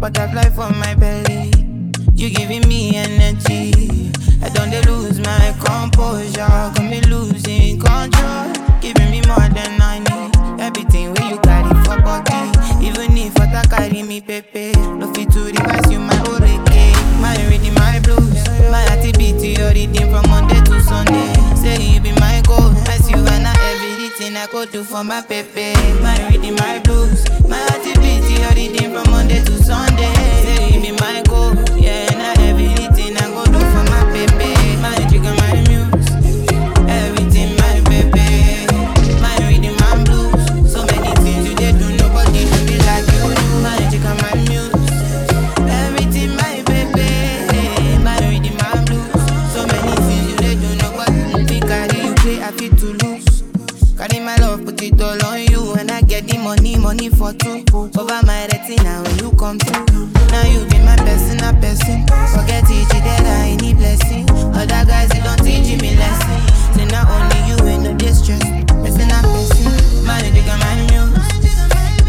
Butterfly for my belly. You giving me energy. I don't lose my composure. Got me losing control. Giving me more than I need. Everything where you carry for body. Even if I carry me, pepe. I go do for my pepe. My rhythm my blues, my activity or reading from Monday to Sunday. Say be my goal, yeah, and I everything I go do for my pepe. My trigger, my muse, everything my pepe. My rhythm my blues, so many things you do, nobody do me like you do. My trigger, my muse, everything my pepe. money, money for two. Over my retina when you come through. Now you be my personal person. Forget each that I need blessing. Other guys, they don't teach me lesson. Say not only you in no distress. Listen up, person. Man, you my news.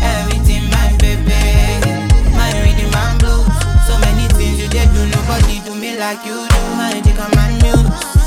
Everything, my baby. Man, rhythm my blue. So many things you did do, nobody do me like you do. Man, you my news.